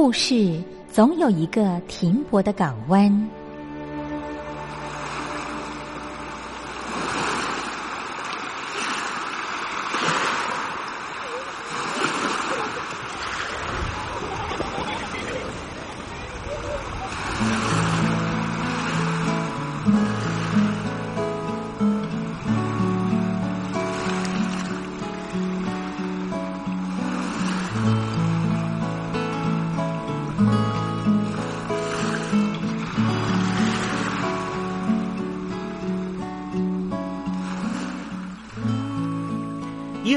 故事总有一个停泊的港湾。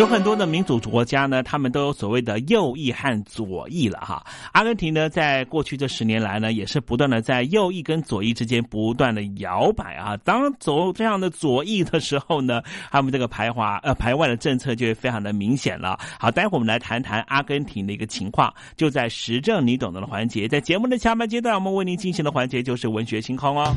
有很多的民主国家呢，他们都有所谓的右翼和左翼了哈。阿根廷呢，在过去这十年来呢，也是不断的在右翼跟左翼之间不断的摇摆啊。当走这样的左翼的时候呢，他们这个排华呃排外的政策就会非常的明显了。好，待会我们来谈谈阿根廷的一个情况，就在时政你懂得的环节，在节目的下半阶段，我们为您进行的环节就是文学星空哦。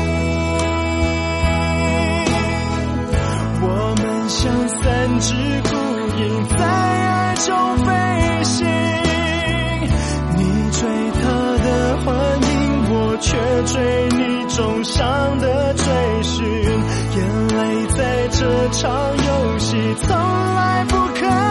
像三只孤鹰在爱中飞行，你追他的幻影，我却追你重伤的追寻。眼泪在这场游戏从来不肯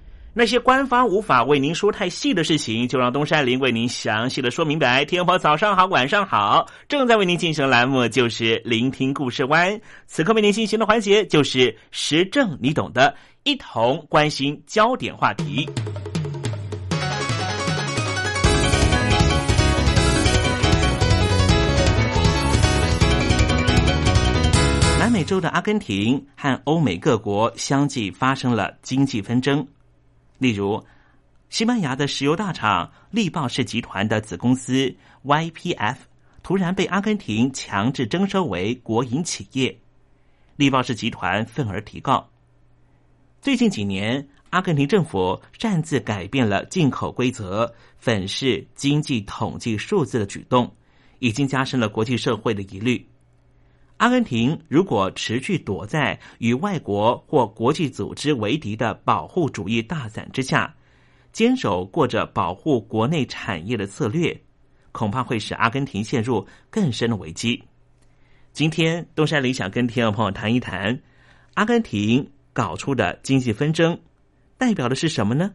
那些官方无法为您说太细的事情，就让东山林为您详细的说明白。天婆早上好，晚上好，正在为您进行栏目就是聆听故事湾。此刻为您进行的环节就是时政，你懂的，一同关心焦点话题。南美洲的阿根廷和欧美各国相继发生了经济纷争，例如，西班牙的石油大厂力豹氏集团的子公司 YPF 突然被阿根廷强制征收为国营企业，力豹氏集团愤而提告。最近几年，阿根廷政府擅自改变了进口规则、粉饰经济统计数字的举动，已经加深了国际社会的疑虑。阿根廷如果持续躲在与外国或国际组织为敌的保护主义大伞之下，坚守过着保护国内产业的策略，恐怕会使阿根廷陷入更深的危机。今天，东山里想跟听众朋友谈一谈，阿根廷搞出的经济纷争代表的是什么呢？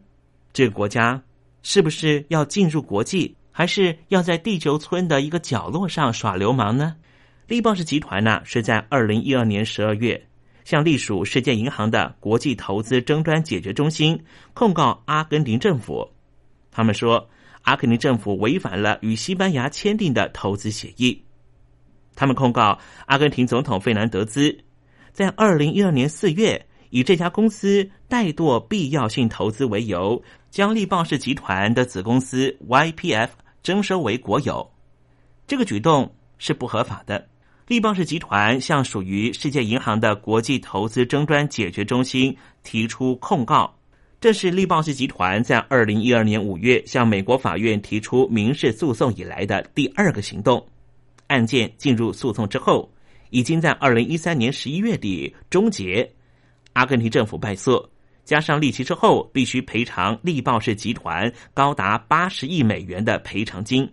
这个国家是不是要进入国际，还是要在地球村的一个角落上耍流氓呢？力豹氏集团呢，是在二零一二年十二月向隶属世界银行的国际投资争端解决中心控告阿根廷政府。他们说，阿根廷政府违反了与西班牙签订的投资协议。他们控告阿根廷总统费南德兹在二零一二年四月以这家公司怠惰必要性投资为由，将力豹氏集团的子公司 YPF 征收为国有。这个举动是不合法的。力豹氏集团向属于世界银行的国际投资争端解决中心提出控告，这是力豹氏集团在二零一二年五月向美国法院提出民事诉讼以来的第二个行动。案件进入诉讼之后，已经在二零一三年十一月底终结。阿根廷政府败诉，加上利息之后，必须赔偿力豹氏集团高达八十亿美元的赔偿金。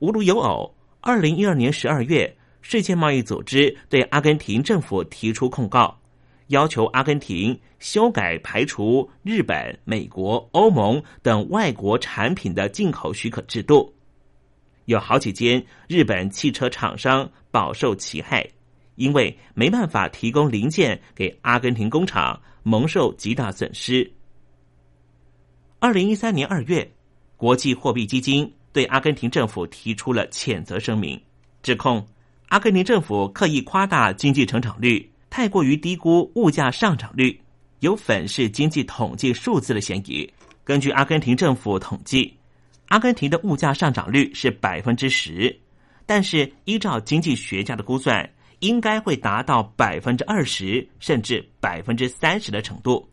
无独有偶，二零一二年十二月。世界贸易组织对阿根廷政府提出控告，要求阿根廷修改排除日本、美国、欧盟等外国产品的进口许可制度。有好几间日本汽车厂商饱受其害，因为没办法提供零件给阿根廷工厂，蒙受极大损失。二零一三年二月，国际货币基金对阿根廷政府提出了谴责声明，指控。阿根廷政府刻意夸大经济成长率，太过于低估物价上涨率，有粉饰经济统计数字的嫌疑。根据阿根廷政府统计，阿根廷的物价上涨率是百分之十，但是依照经济学家的估算，应该会达到百分之二十甚至百分之三十的程度。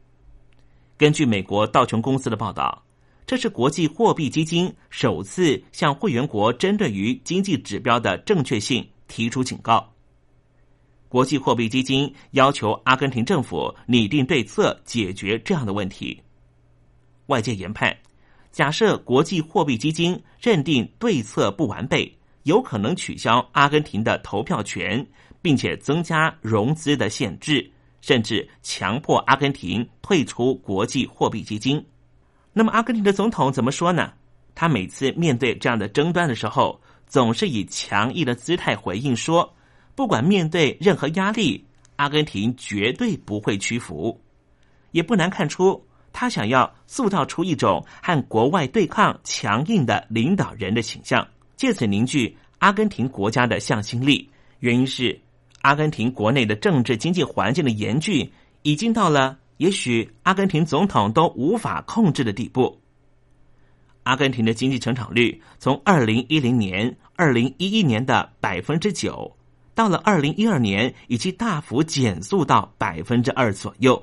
根据美国道琼公司的报道，这是国际货币基金首次向会员国针对于经济指标的正确性。提出警告，国际货币基金要求阿根廷政府拟定对策解决这样的问题。外界研判，假设国际货币基金认定对策不完备，有可能取消阿根廷的投票权，并且增加融资的限制，甚至强迫阿根廷退出国际货币基金。那么，阿根廷的总统怎么说呢？他每次面对这样的争端的时候。总是以强硬的姿态回应说：“不管面对任何压力，阿根廷绝对不会屈服。”也不难看出，他想要塑造出一种和国外对抗强硬的领导人的形象，借此凝聚阿根廷国家的向心力。原因是，阿根廷国内的政治经济环境的严峻，已经到了也许阿根廷总统都无法控制的地步。阿根廷的经济成长率从二零一零年、二零一一年的百分之九，到了二零一二年，已经大幅减速到百分之二左右。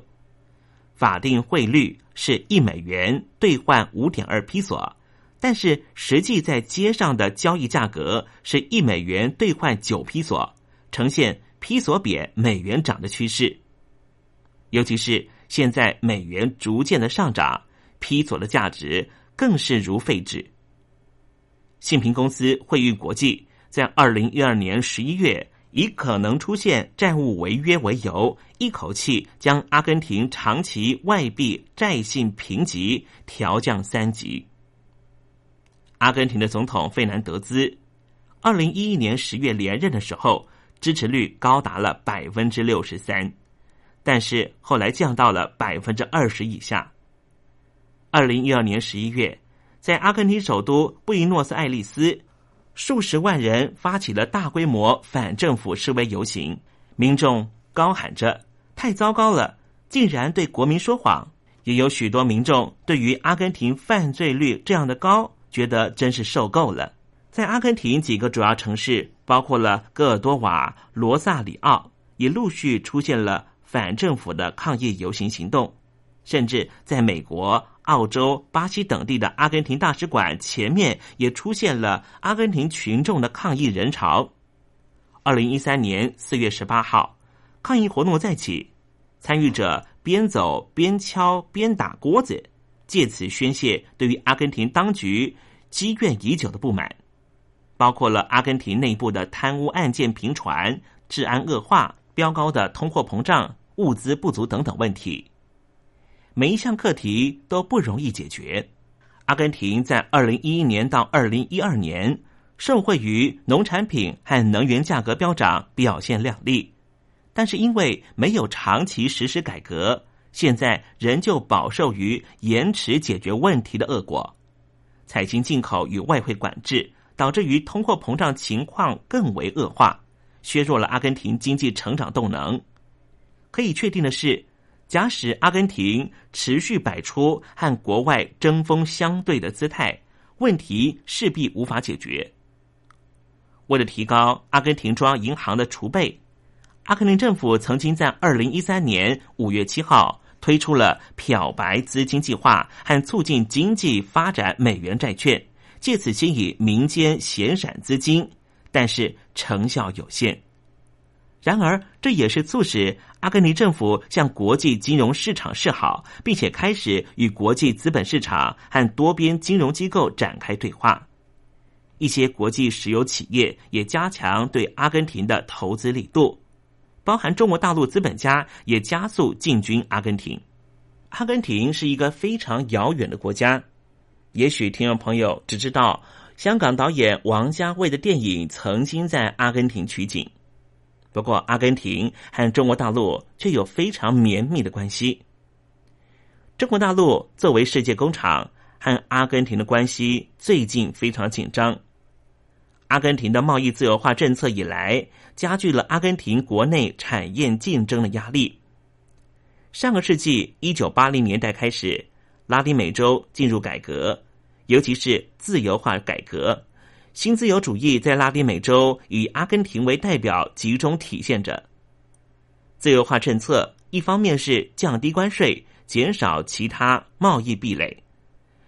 法定汇率是一美元兑换五点二披索，但是实际在街上的交易价格是一美元兑换九披索，呈现披索贬、美元涨的趋势。尤其是现在美元逐渐的上涨，披索的价值更是如废纸。信平公司汇运国际在二零一二年十一月。以可能出现债务违约为由，一口气将阿根廷长期外币债信评级调降三级。阿根廷的总统费南德兹，二零一一年十月连任的时候，支持率高达了百分之六十三，但是后来降到了百分之二十以下。二零一二年十一月，在阿根廷首都布宜诺斯艾利斯。数十万人发起了大规模反政府示威游行，民众高喊着“太糟糕了，竟然对国民说谎”。也有许多民众对于阿根廷犯罪率这样的高，觉得真是受够了。在阿根廷几个主要城市，包括了戈尔多瓦、罗萨里奥，也陆续出现了反政府的抗议游行行动，甚至在美国。澳洲、巴西等地的阿根廷大使馆前面也出现了阿根廷群众的抗议人潮。二零一三年四月十八号，抗议活动再起，参与者边走边敲边打锅子，借此宣泄对于阿根廷当局积怨已久的不满，包括了阿根廷内部的贪污案件频传、治安恶化、飙高的通货膨胀、物资不足等等问题。每一项课题都不容易解决。阿根廷在二零一一年到二零一二年受惠于农产品和能源价格飙涨，表现亮丽。但是因为没有长期实施改革，现在仍旧饱受于延迟解决问题的恶果。采行进口与外汇管制导致于通货膨胀情况更为恶化，削弱了阿根廷经济成长动能。可以确定的是。假使阿根廷持续摆出和国外针锋相对的姿态，问题势必无法解决。为了提高阿根廷中央银行的储备，阿根廷政府曾经在二零一三年五月七号推出了漂白资金计划和促进经济发展美元债券，借此吸引民间闲散资金，但是成效有限。然而，这也是促使阿根廷政府向国际金融市场示好，并且开始与国际资本市场和多边金融机构展开对话。一些国际石油企业也加强对阿根廷的投资力度，包含中国大陆资本家也加速进军阿根廷。阿根廷是一个非常遥远的国家，也许听众朋友只知道香港导演王家卫的电影曾经在阿根廷取景。不过，阿根廷和中国大陆却有非常绵密的关系。中国大陆作为世界工厂，和阿根廷的关系最近非常紧张。阿根廷的贸易自由化政策以来，加剧了阿根廷国内产业竞争的压力。上个世纪一九八零年代开始，拉丁美洲进入改革，尤其是自由化改革。新自由主义在拉丁美洲以阿根廷为代表集中体现着自由化政策。一方面是降低关税，减少其他贸易壁垒，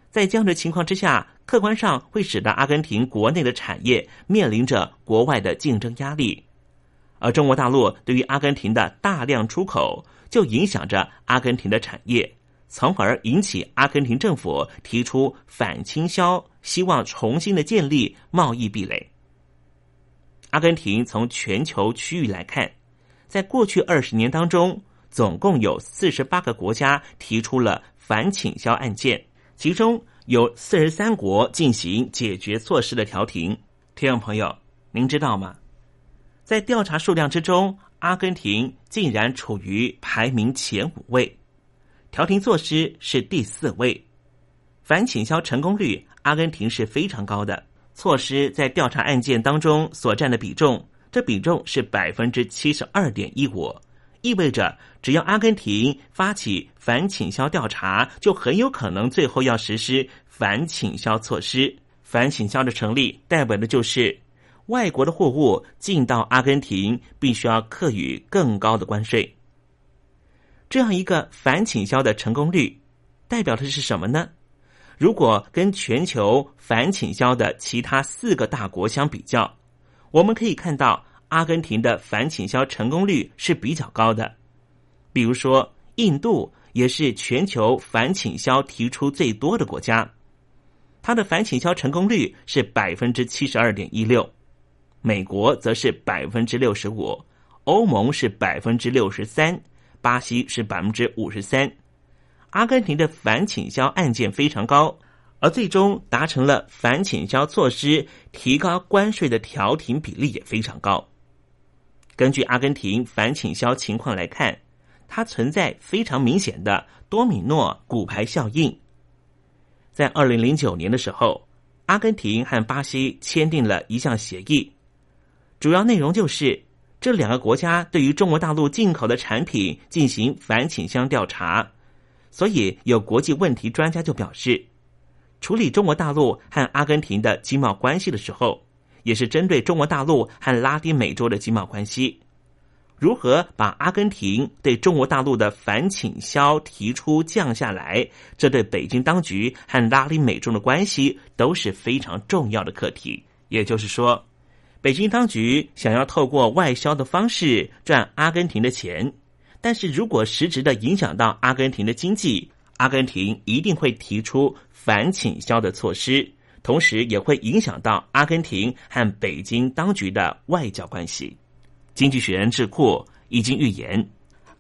在这样的情况之下，客观上会使得阿根廷国内的产业面临着国外的竞争压力，而中国大陆对于阿根廷的大量出口，就影响着阿根廷的产业。从而引起阿根廷政府提出反倾销，希望重新的建立贸易壁垒。阿根廷从全球区域来看，在过去二十年当中，总共有四十八个国家提出了反倾销案件，其中有四十三国进行解决措施的调停。听众朋友，您知道吗？在调查数量之中，阿根廷竟然处于排名前五位。调停措施是第四位，反倾销成功率，阿根廷是非常高的。措施在调查案件当中所占的比重，这比重是百分之七十二点一五，意味着只要阿根廷发起反倾销调查，就很有可能最后要实施反倾销措施。反倾销的成立，代表的就是外国的货物进到阿根廷，必须要课予更高的关税。这样一个反倾销的成功率，代表的是什么呢？如果跟全球反倾销的其他四个大国相比较，我们可以看到阿根廷的反倾销成功率是比较高的。比如说，印度也是全球反倾销提出最多的国家，它的反倾销成功率是百分之七十二点一六。美国则是百分之六十五，欧盟是百分之六十三，巴西是百分之五十三。阿根廷的反倾销案件非常高，而最终达成了反倾销措施提高关税的调停比例也非常高。根据阿根廷反倾销情况来看，它存在非常明显的多米诺骨牌效应。在二零零九年的时候，阿根廷和巴西签订了一项协议。主要内容就是这两个国家对于中国大陆进口的产品进行反倾销调查，所以有国际问题专家就表示，处理中国大陆和阿根廷的经贸关系的时候，也是针对中国大陆和拉丁美洲的经贸关系，如何把阿根廷对中国大陆的反倾销提出降下来，这对北京当局和拉丁美洲的关系都是非常重要的课题。也就是说。北京当局想要透过外销的方式赚阿根廷的钱，但是如果实质的影响到阿根廷的经济，阿根廷一定会提出反倾销的措施，同时也会影响到阿根廷和北京当局的外交关系。经济学人智库已经预言，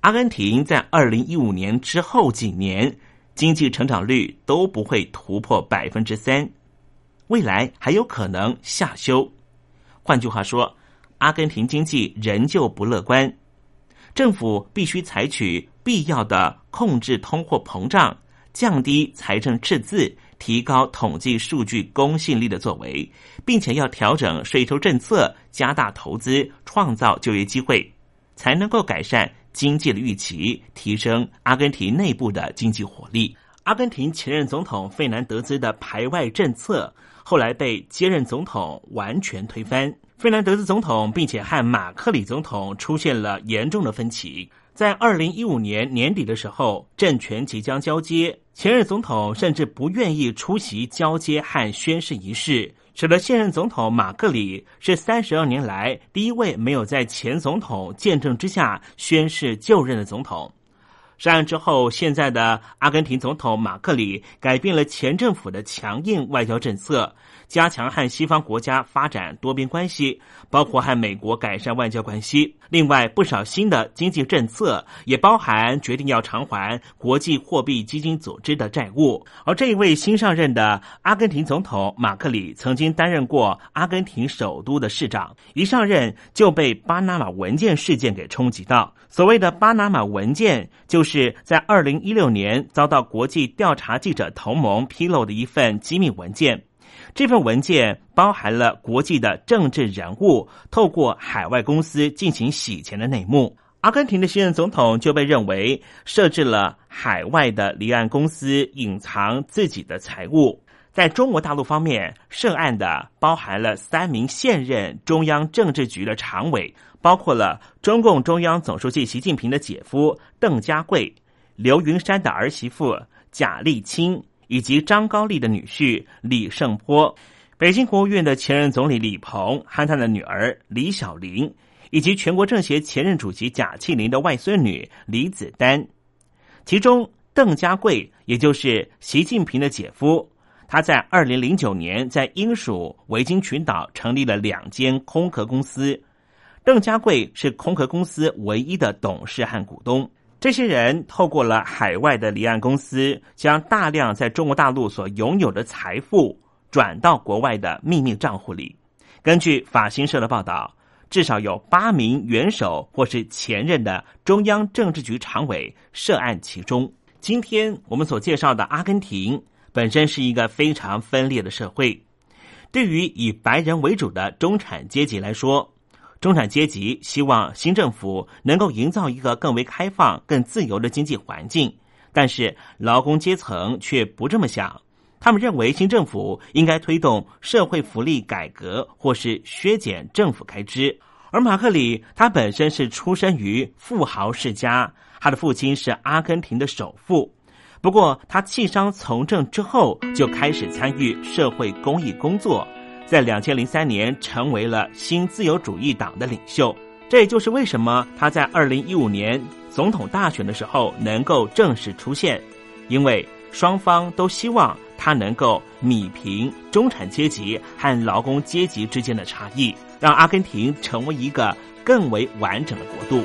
阿根廷在二零一五年之后几年经济成长率都不会突破百分之三，未来还有可能下修。换句话说，阿根廷经济仍旧不乐观，政府必须采取必要的控制通货膨胀、降低财政赤字、提高统计数据公信力的作为，并且要调整税收政策、加大投资、创造就业机会，才能够改善经济的预期，提升阿根廷内部的经济活力。阿根廷前任总统费南德兹的排外政策。后来被接任总统完全推翻，费南德斯总统，并且和马克里总统出现了严重的分歧。在二零一五年年底的时候，政权即将交接，前任总统甚至不愿意出席交接和宣誓仪式，使得现任总统马克里是三十二年来第一位没有在前总统见证之下宣誓就任的总统。上任之后，现在的阿根廷总统马克里改变了前政府的强硬外交政策，加强和西方国家发展多边关系，包括和美国改善外交关系。另外，不少新的经济政策也包含决定要偿还国际货币基金组织的债务。而这一位新上任的阿根廷总统马克里，曾经担任过阿根廷首都的市长，一上任就被巴拿马文件事件给冲击到。所谓的巴拿马文件，就是在二零一六年遭到国际调查记者同盟披露的一份机密文件。这份文件包含了国际的政治人物透过海外公司进行洗钱的内幕。阿根廷的新任总统就被认为设置了海外的离岸公司隐藏自己的财物。在中国大陆方面，涉案的包含了三名现任中央政治局的常委，包括了中共中央总书记习近平的姐夫邓家贵、刘云山的儿媳妇贾丽青，以及张高丽的女婿李胜波。北京国务院的前任总理李鹏和他的女儿李小玲，以及全国政协前任主席贾庆林的外孙女李子丹。其中，邓家贵也就是习近平的姐夫。他在二零零九年在英属维京群岛成立了两间空壳公司，邓家贵是空壳公司唯一的董事和股东。这些人透过了海外的离岸公司，将大量在中国大陆所拥有的财富转到国外的秘密账户里。根据法新社的报道，至少有八名元首或是前任的中央政治局常委涉案其中。今天我们所介绍的阿根廷。本身是一个非常分裂的社会，对于以白人为主的中产阶级来说，中产阶级希望新政府能够营造一个更为开放、更自由的经济环境，但是劳工阶层却不这么想。他们认为新政府应该推动社会福利改革，或是削减政府开支。而马克里他本身是出生于富豪世家，他的父亲是阿根廷的首富。不过他弃商从政之后，就开始参与社会公益工作，在两千零三年成为了新自由主义党的领袖。这也就是为什么他在二零一五年总统大选的时候能够正式出现，因为双方都希望他能够弭平中产阶级和劳工阶级之间的差异，让阿根廷成为一个更为完整的国度。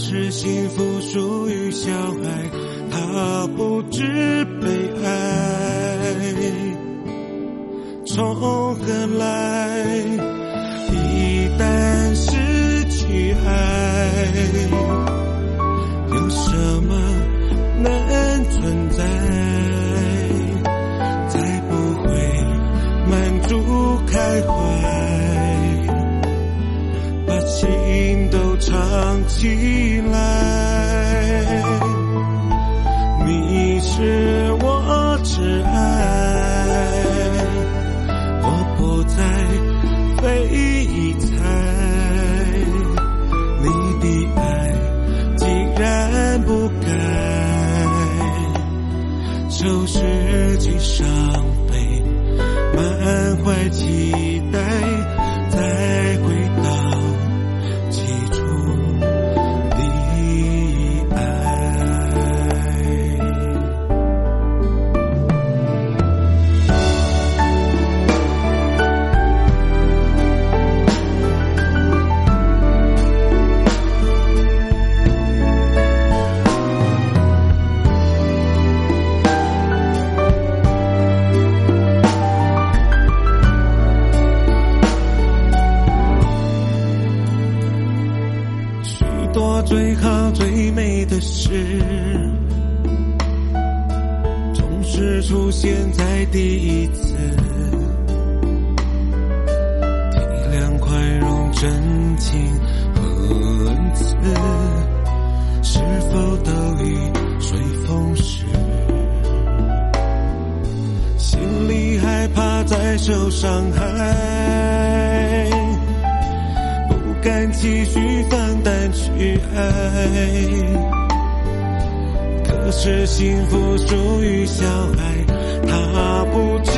是幸福属于小孩，他不知悲哀。从何来？一旦失去爱。silah 总是出现在第一次。体谅、宽容、真情和恩赐，是否都已随风逝？心里害怕再受伤害。不敢继续放胆去爱，是幸福属于小孩，他不知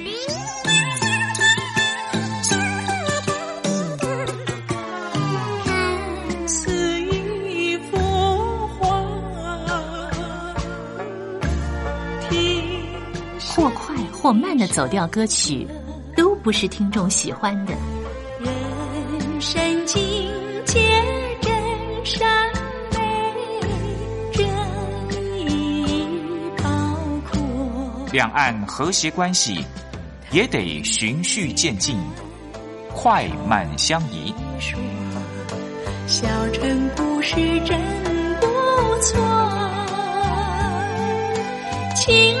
或慢的走调歌曲，都不是听众喜欢的。人生境界真善美，真意包括。两岸和谐关系也得循序渐进，快慢相宜。小城故事真不错，请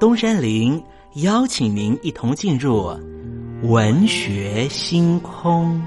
东山林邀请您一同进入文学星空。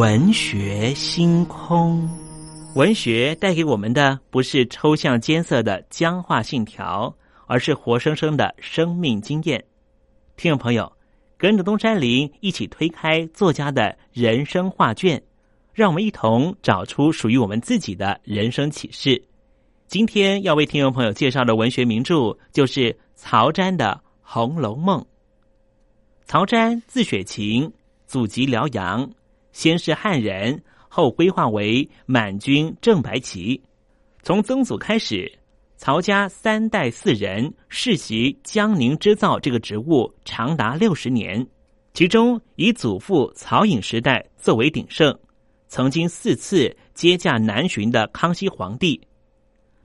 文学星空，文学带给我们的不是抽象艰涩的僵化信条，而是活生生的生命经验。听众朋友，跟着东山林一起推开作家的人生画卷，让我们一同找出属于我们自己的人生启示。今天要为听众朋友介绍的文学名著，就是曹詹的《红楼梦》。曹詹字雪芹，祖籍辽阳。先是汉人，后归化为满军正白旗。从曾祖开始，曹家三代四人世袭江宁织造这个职务长达六十年，其中以祖父曹颖时代最为鼎盛，曾经四次接驾南巡的康熙皇帝。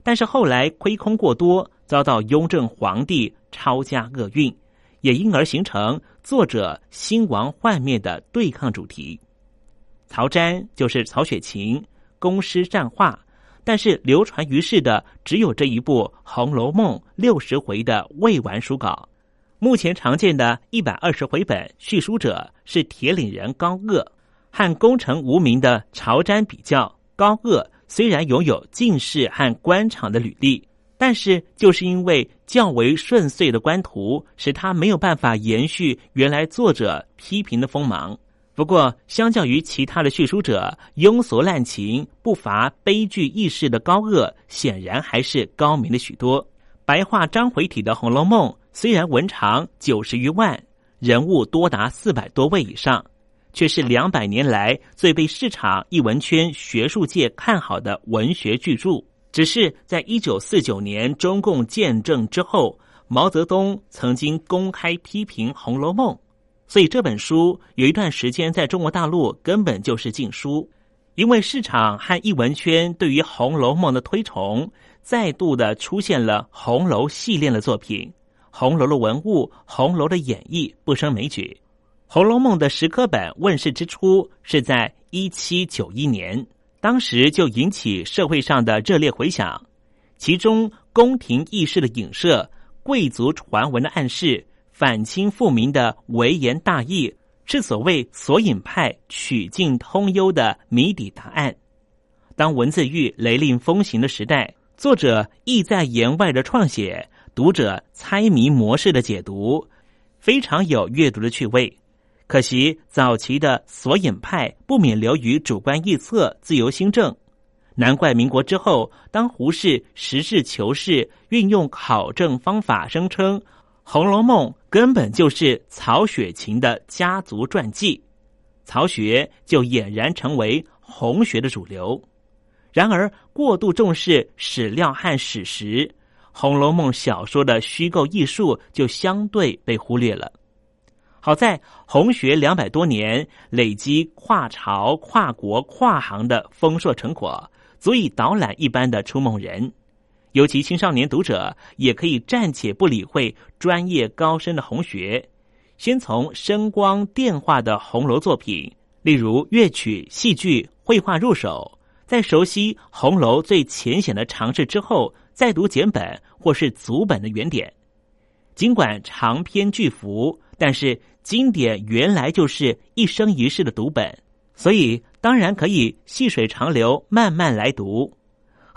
但是后来亏空过多，遭到雍正皇帝抄家厄运，也因而形成作者兴亡幻灭的对抗主题。曹詹就是曹雪芹，工诗善画，但是流传于世的只有这一部《红楼梦》六十回的未完书稿。目前常见的一百二十回本叙书者是铁岭人高鹗，和功成无名的曹詹比较，高鹗虽然拥有进士和官场的履历，但是就是因为较为顺遂的官途，使他没有办法延续原来作者批评的锋芒。不过，相较于其他的叙书者庸俗滥情、不乏悲剧意识的高鹗，显然还是高明了许多。白话章回体的《红楼梦》虽然文长九十余万，人物多达四百多位以上，却是两百年来最被市场艺文圈学术界看好的文学巨著。只是在一九四九年中共建政之后，《毛泽东曾经公开批评《红楼梦》，所以这本书有一段时间在中国大陆根本就是禁书。因为市场和艺文圈对于《红楼梦》的推崇，再度的出现了红楼系列的作品，红楼的文物、红楼的演绎不胜枚举。《红楼梦》的石刻本问世之初是在一七九一年，当时就引起社会上的热烈回响。其中宫廷轶事的影射、贵族传闻的暗示、反清复明的微言大义。是所谓索引派曲径通幽的谜底答案。当文字狱雷厉风行的时代，作者意在言外的创写，读者猜谜模式的解读，非常有阅读的趣味。可惜早期的索引派不免流于主观臆测、自由心证，难怪民国之后，当胡适实事求是运用考证方法，声称。《红楼梦》根本就是曹雪芹的家族传记，曹学就俨然成为红学的主流。然而，过度重视史料和史实，《红楼梦》小说的虚构艺术就相对被忽略了。好在红学两百多年累积跨朝、跨国、跨行的丰硕成果，足以导览一般的初梦人。尤其青少年读者也可以暂且不理会专业高深的红学，先从声光电化的红楼作品，例如乐曲、戏剧、绘画入手，在熟悉红楼最浅显的常识之后，再读简本或是足本的原点。尽管长篇巨幅，但是经典原来就是一生一世的读本，所以当然可以细水长流，慢慢来读。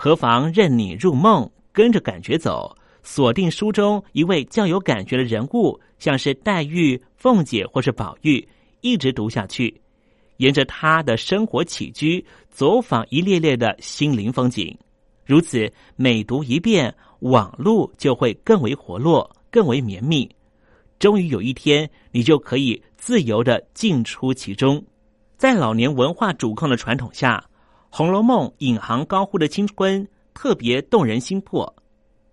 何妨任你入梦，跟着感觉走，锁定书中一位较有感觉的人物，像是黛玉、凤姐或是宝玉，一直读下去，沿着他的生活起居，走访一列列的心灵风景。如此每读一遍，网路就会更为活络，更为绵密。终于有一天，你就可以自由的进出其中。在老年文化主控的传统下。《红楼梦》引吭高呼的青春特别动人心魄，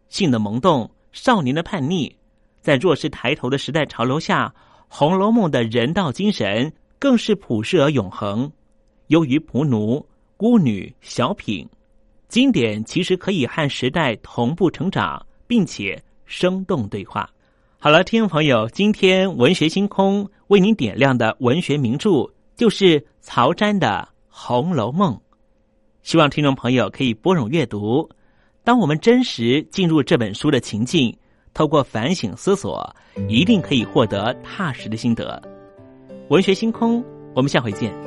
性的萌动，少年的叛逆，在弱势抬头的时代潮流下，《红楼梦》的人道精神更是普世而永恒。优于仆奴、孤女、小品，经典其实可以和时代同步成长，并且生动对话。好了，听众朋友，今天文学星空为您点亮的文学名著就是曹詹的《红楼梦》。希望听众朋友可以拨冗阅读。当我们真实进入这本书的情境，透过反省思索，一定可以获得踏实的心得。文学星空，我们下回见。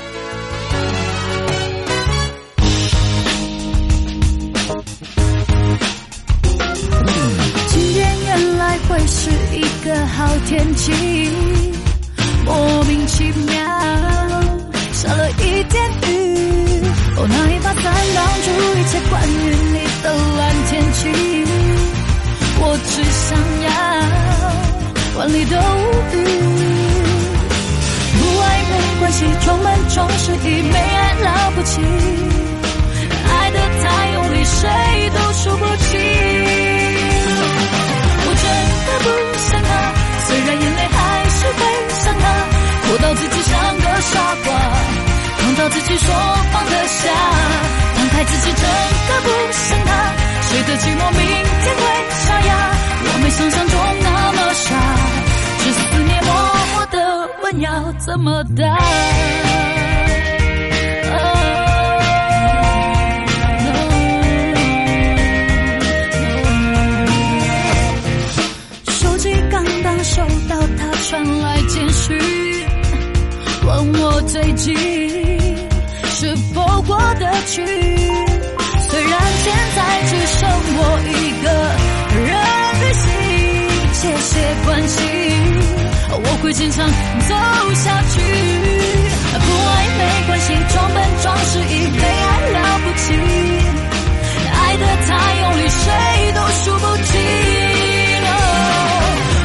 万里的无语。不爱没关系，装满装失忆，没爱了不起，爱的太用力，谁都输不起。我真的不想他，虽然眼泪还是会想他，哭到自己像个傻瓜，痛到自己说放得下，放开自己真的不想他，谁的寂寞明天会沙哑，我没想象中那么傻，你默默的问要怎么答。手机刚刚收到他传来简讯，问我最近是否过得去。虽然现在只剩我一个人旅行，谢谢关心，我会坚强走下去。不爱没关系，装笨装失忆，没爱了不起，爱的太用力，谁都输不起。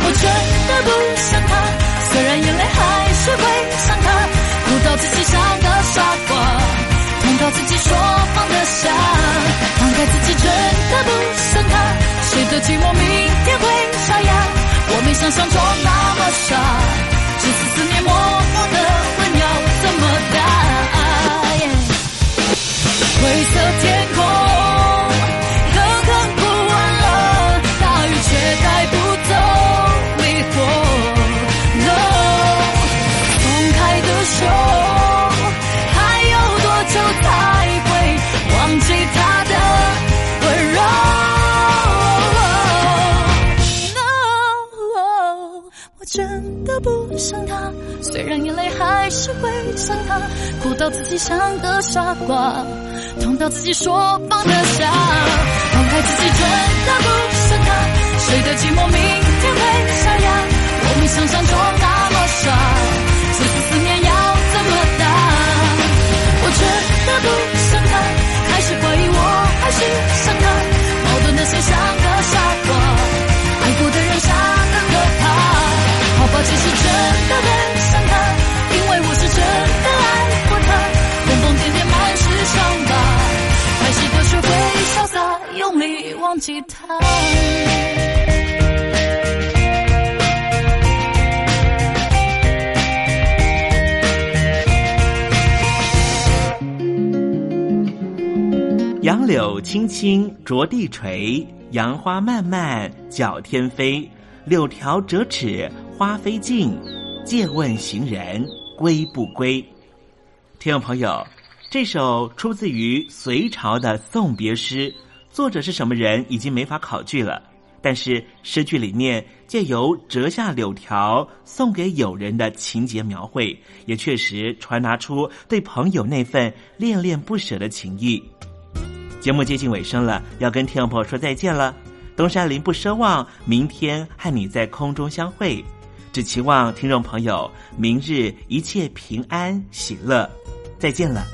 我真的不想他，虽然眼泪还是会想他，哭到自己像个傻瓜，痛到自己说放得下，放开自己真的不想他，谁的寂寞明天会，想象中那么傻，只是思念默默的问要怎么打。灰色天空，想他，虽然眼泪还是会想他，哭到自己像个傻瓜。痛到自己说放得下，放开自己真的不想他，谁的寂寞明天会沙哑？我没想象中那么傻，这次思念要怎么打？我真的不想他，开始怀疑我还是想他，矛盾的心像个傻瓜，忘记他。杨柳青青着地垂，杨花漫漫搅天飞。柳条折尺花飞尽，借问行人归不归？听众朋友，这首出自于隋朝的送别诗，作者是什么人已经没法考据了。但是诗句里面借由折下柳条送给友人的情节描绘，也确实传达出对朋友那份恋恋不舍的情谊。节目接近尾声了，要跟听众朋友说再见了。东山林不奢望明天和你在空中相会，只期望听众朋友明日一切平安喜乐。再见了。